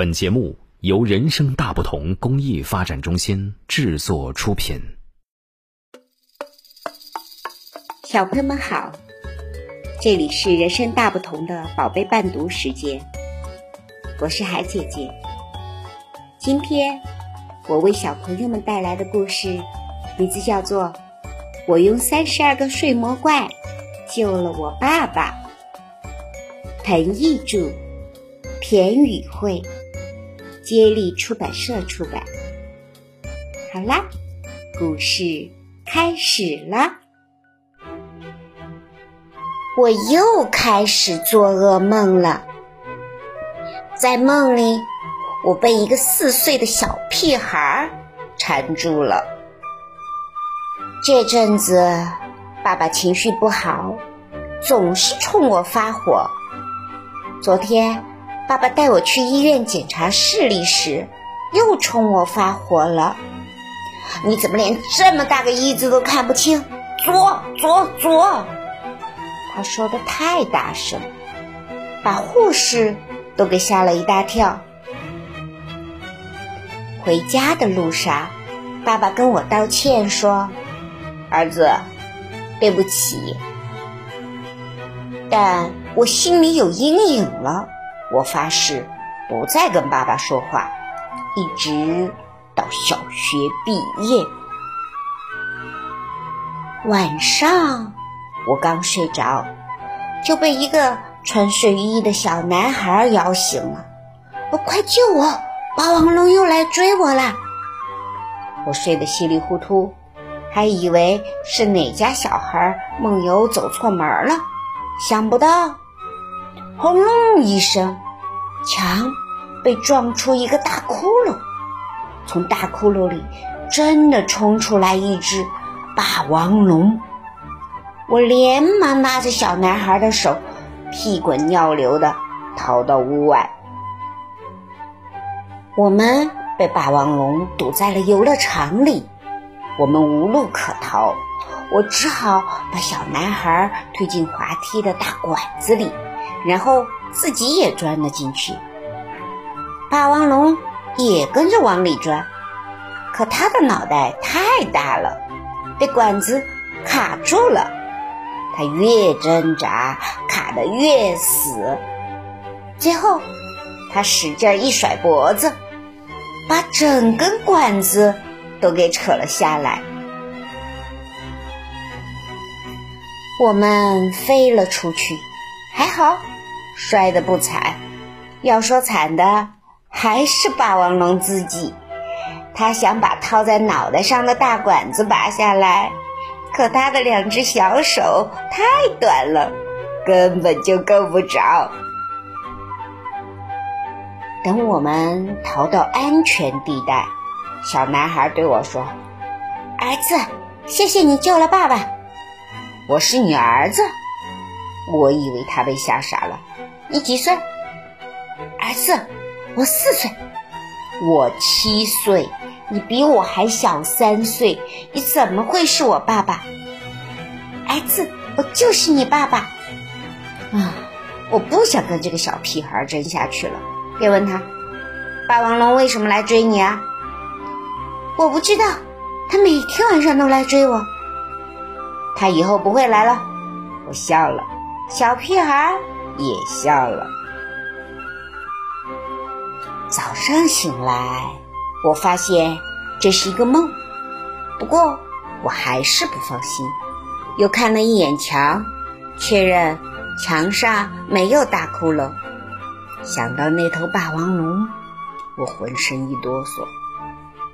本节目由人生大不同公益发展中心制作出品。小朋友们好，这里是人生大不同的宝贝伴读时间，我是海姐姐。今天我为小朋友们带来的故事，名字叫做《我用三十二个睡魔怪救了我爸爸》。彭毅著，田宇慧。接力出版社出版。好啦，故事开始了。我又开始做噩梦了。在梦里，我被一个四岁的小屁孩缠住了。这阵子，爸爸情绪不好，总是冲我发火。昨天。爸爸带我去医院检查视力时，又冲我发火了。你怎么连这么大个一字都看不清？左左左！他说的太大声，把护士都给吓了一大跳。回家的路上，爸爸跟我道歉说：“儿子，对不起。”但我心里有阴影了。我发誓不再跟爸爸说话，一直到小学毕业。晚上我刚睡着，就被一个穿睡衣的小男孩摇醒了。“快救我！霸王龙又来追我了！”我睡得稀里糊涂，还以为是哪家小孩梦游走错门了，想不到。轰隆一声，墙被撞出一个大窟窿，从大窟窿里真的冲出来一只霸王龙。我连忙拉着小男孩的手，屁滚尿流的逃到屋外。我们被霸王龙堵在了游乐场里，我们无路可逃，我只好把小男孩推进滑梯的大管子里。然后自己也钻了进去，霸王龙也跟着往里钻，可他的脑袋太大了，被管子卡住了。他越挣扎，卡得越死。最后，他使劲一甩脖子，把整根管子都给扯了下来。我们飞了出去，还好。摔得不惨，要说惨的还是霸王龙自己。他想把套在脑袋上的大管子拔下来，可他的两只小手太短了，根本就够不着。等我们逃到安全地带，小男孩对我说：“儿子，谢谢你救了爸爸。”我是你儿子，我以为他被吓傻了。你几岁？儿子，我四岁。我七岁，你比我还小三岁，你怎么会是我爸爸？儿子，我就是你爸爸。啊，我不想跟这个小屁孩争下去了。别问他，霸王龙为什么来追你啊？我不知道，他每天晚上都来追我。他以后不会来了。我笑了，小屁孩。也笑了。早上醒来，我发现这是一个梦，不过我还是不放心，又看了一眼墙，确认墙上没有大窟窿。想到那头霸王龙，我浑身一哆嗦。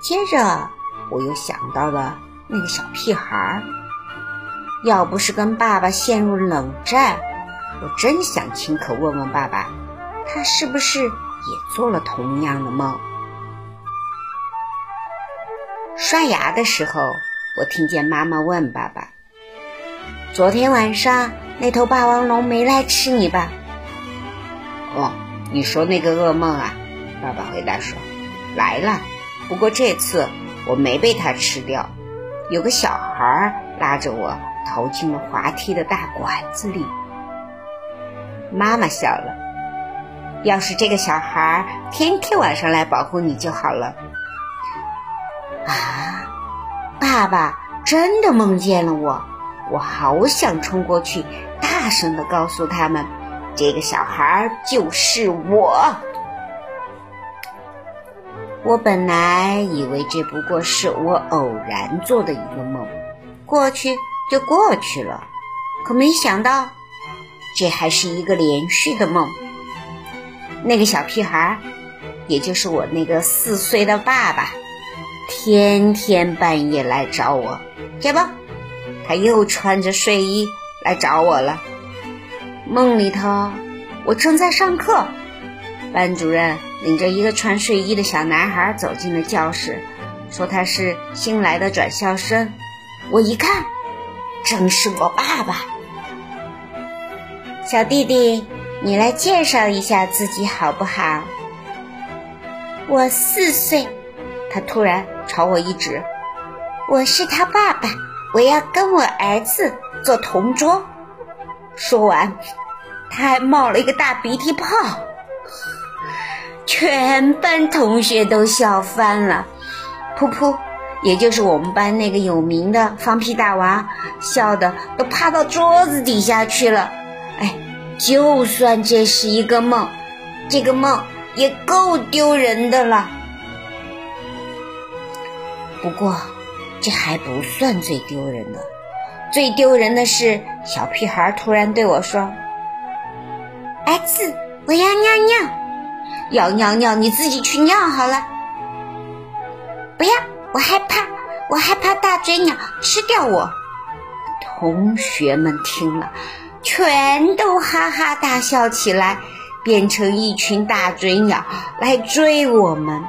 接着，我又想到了那个小屁孩儿，要不是跟爸爸陷入冷战。我真想亲口问问爸爸，他是不是也做了同样的梦？刷牙的时候，我听见妈妈问爸爸：“昨天晚上那头霸王龙没来吃你吧？”“哦，你说那个噩梦啊？”爸爸回答说：“来了，不过这次我没被它吃掉，有个小孩拉着我投进了滑梯的大管子里。”妈妈笑了，要是这个小孩天天晚上来保护你就好了。啊，爸爸真的梦见了我，我好想冲过去，大声的告诉他们，这个小孩就是我。我本来以为这不过是我偶然做的一个梦，过去就过去了，可没想到，这还是一个连续的梦。那个小屁孩，也就是我那个四岁的爸爸，天天半夜来找我。这不，他又穿着睡衣来找我了。梦里头，我正在上课，班主任领着一个穿睡衣的小男孩走进了教室，说他是新来的转校生。我一看，正是我爸爸，小弟弟。你来介绍一下自己好不好？我四岁，他突然朝我一指，我是他爸爸，我要跟我儿子做同桌。说完，他还冒了一个大鼻涕泡，全班同学都笑翻了。噗噗，也就是我们班那个有名的放屁大娃，笑的都趴到桌子底下去了。哎。就算这是一个梦，这个梦也够丢人的了。不过，这还不算最丢人的，最丢人的是小屁孩突然对我说：“儿子，我要尿尿，要尿尿你自己去尿好了。”不要，我害怕，我害怕大嘴鸟吃掉我。同学们听了。全都哈哈大笑起来，变成一群大嘴鸟来追我们。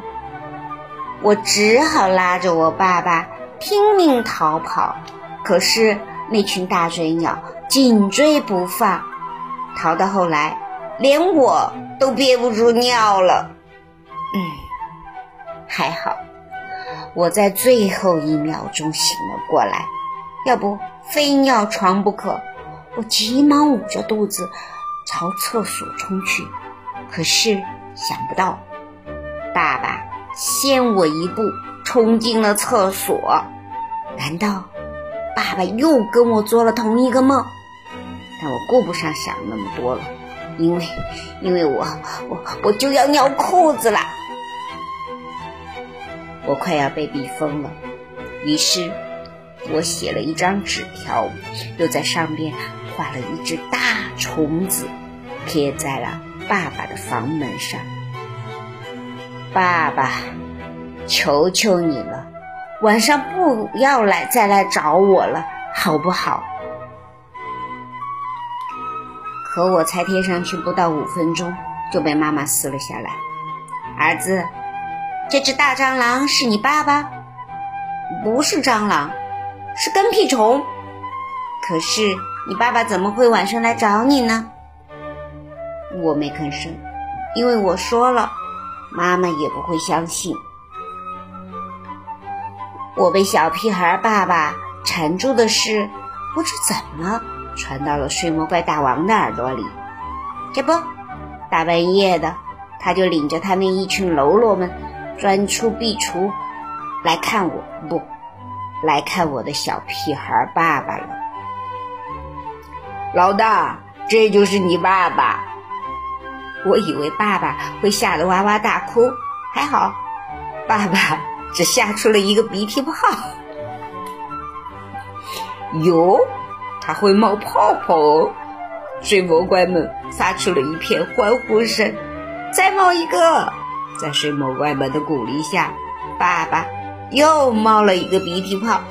我只好拉着我爸爸拼命逃跑，可是那群大嘴鸟紧追不放，逃到后来，连我都憋不住尿了。嗯，还好，我在最后一秒钟醒了过来，要不非尿床不可。我急忙捂着肚子朝厕所冲去，可是想不到，爸爸先我一步冲进了厕所。难道爸爸又跟我做了同一个梦？但我顾不上想那么多了，因为因为我我我就要尿裤子了，我快要被逼疯了。于是，我写了一张纸条，又在上边。画了一只大虫子，贴在了爸爸的房门上。爸爸，求求你了，晚上不要来再来找我了，好不好？可我才贴上去不到五分钟，就被妈妈撕了下来。儿子，这只大蟑螂是你爸爸？不是蟑螂，是跟屁虫。可是。你爸爸怎么会晚上来找你呢？我没吭声，因为我说了，妈妈也不会相信。我被小屁孩爸爸缠住的事，不知怎么传到了睡魔怪大王的耳朵里。这不，大半夜的，他就领着他那一群喽啰们钻出壁橱来看我，不，来看我的小屁孩爸爸了。老大，这就是你爸爸。我以为爸爸会吓得哇哇大哭，还好，爸爸只吓出了一个鼻涕泡。哟，他会冒泡泡！水魔怪们发出了一片欢呼声。再冒一个！在睡魔怪们的鼓励下，爸爸又冒了一个鼻涕泡。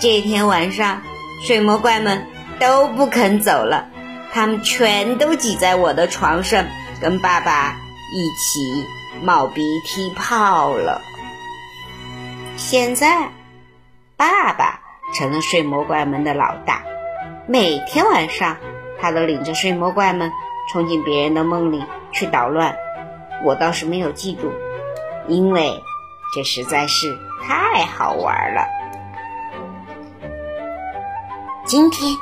这天晚上，睡魔怪们。都不肯走了，他们全都挤在我的床上，跟爸爸一起冒鼻涕泡了。现在，爸爸成了睡魔怪们的老大，每天晚上他都领着睡魔怪们冲进别人的梦里去捣乱。我倒是没有记住，因为这实在是太好玩了。今天。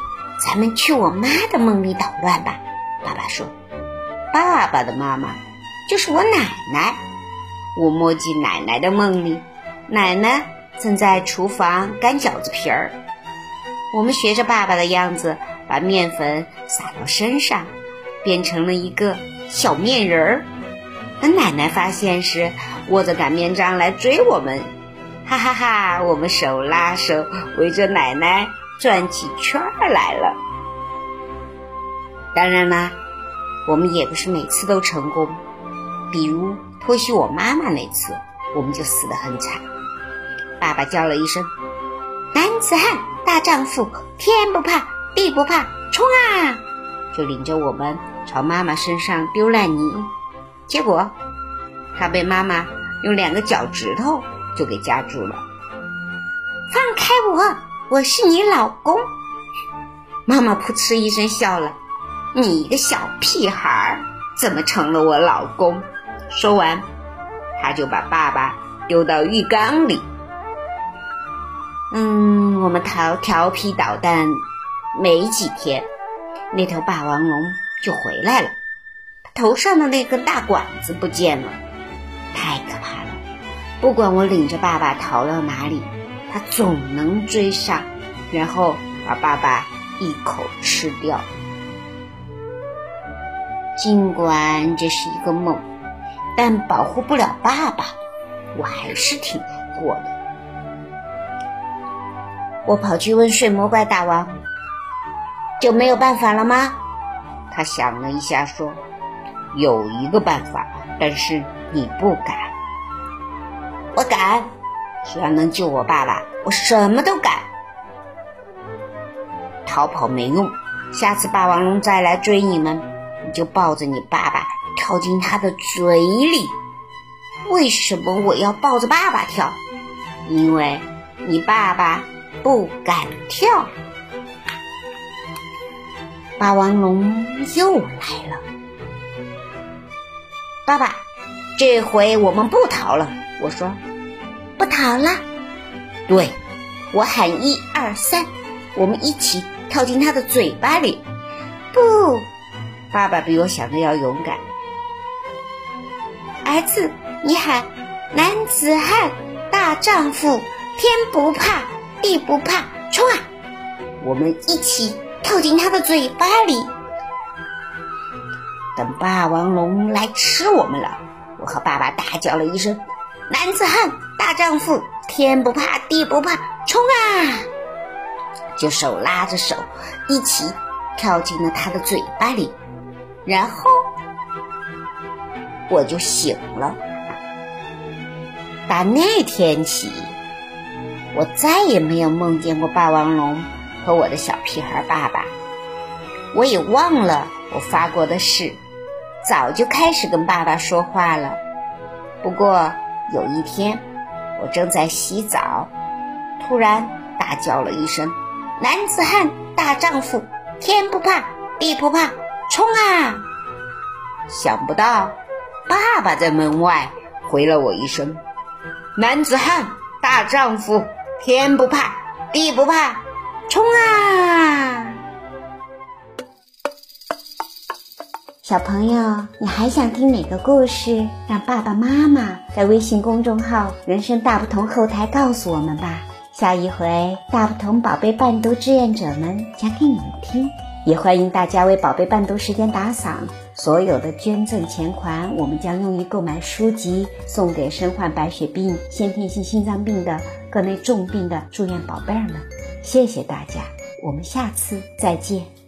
咱们去我妈的梦里捣乱吧，爸爸说。爸爸的妈妈就是我奶奶。我摸进奶奶的梦里，奶奶正在厨房擀饺子皮儿。我们学着爸爸的样子，把面粉撒到身上，变成了一个小面人儿。等奶奶发现时，握着擀面杖来追我们，哈哈哈！我们手拉手围着奶奶转起圈儿来了。当然啦，我们也不是每次都成功。比如偷袭我妈妈那次，我们就死得很惨。爸爸叫了一声：“男子汉大丈夫，天不怕地不怕，冲啊！”就领着我们朝妈妈身上丢烂泥。结果，他被妈妈用两个脚趾头就给夹住了。放开我，我是你老公！妈妈噗嗤一声笑了：“你一个小屁孩儿，怎么成了我老公？”说完，他就把爸爸丢到浴缸里。嗯，我们调调皮捣蛋没几天，那头霸王龙就回来了。头上的那根大管子不见了，太可怕了！不管我领着爸爸逃到哪里，他总能追上，然后把爸爸一口吃掉。尽管这是一个梦，但保护不了爸爸，我还是挺难过的。我跑去问睡魔怪大王：“就没有办法了吗？”他想了一下，说。有一个办法，但是你不敢。我敢，只要能救我爸爸，我什么都敢。逃跑没用，下次霸王龙再来追你们，你就抱着你爸爸跳进他的嘴里。为什么我要抱着爸爸跳？因为你爸爸不敢跳。霸王龙又来了。爸爸，这回我们不逃了。我说，不逃了。对，我喊一二三，我们一起跳进他的嘴巴里。不，爸爸比我想的要勇敢。儿子，你喊男子汉大丈夫，天不怕地不怕，冲啊！我们一起跳进他的嘴巴里。等霸王龙来吃我们了，我和爸爸大叫了一声：“男子汉大丈夫，天不怕地不怕，冲啊！”就手拉着手一起跳进了他的嘴巴里，然后我就醒了。打那天起，我再也没有梦见过霸王龙和我的小屁孩爸爸。我也忘了我发过的誓。早就开始跟爸爸说话了，不过有一天，我正在洗澡，突然大叫了一声：“男子汉大丈夫，天不怕地不怕，冲啊！”想不到，爸爸在门外回了我一声：“男子汉大丈夫，天不怕地不怕，冲啊！”小朋友，你还想听哪个故事？让爸爸妈妈在微信公众号“人生大不同”后台告诉我们吧。下一回大不同宝贝伴读志愿者们讲给你们听。也欢迎大家为宝贝伴读时间打赏，所有的捐赠钱款我们将用于购买书籍，送给身患白血病、先天性心脏病的各类重病的住院宝贝儿们。谢谢大家，我们下次再见。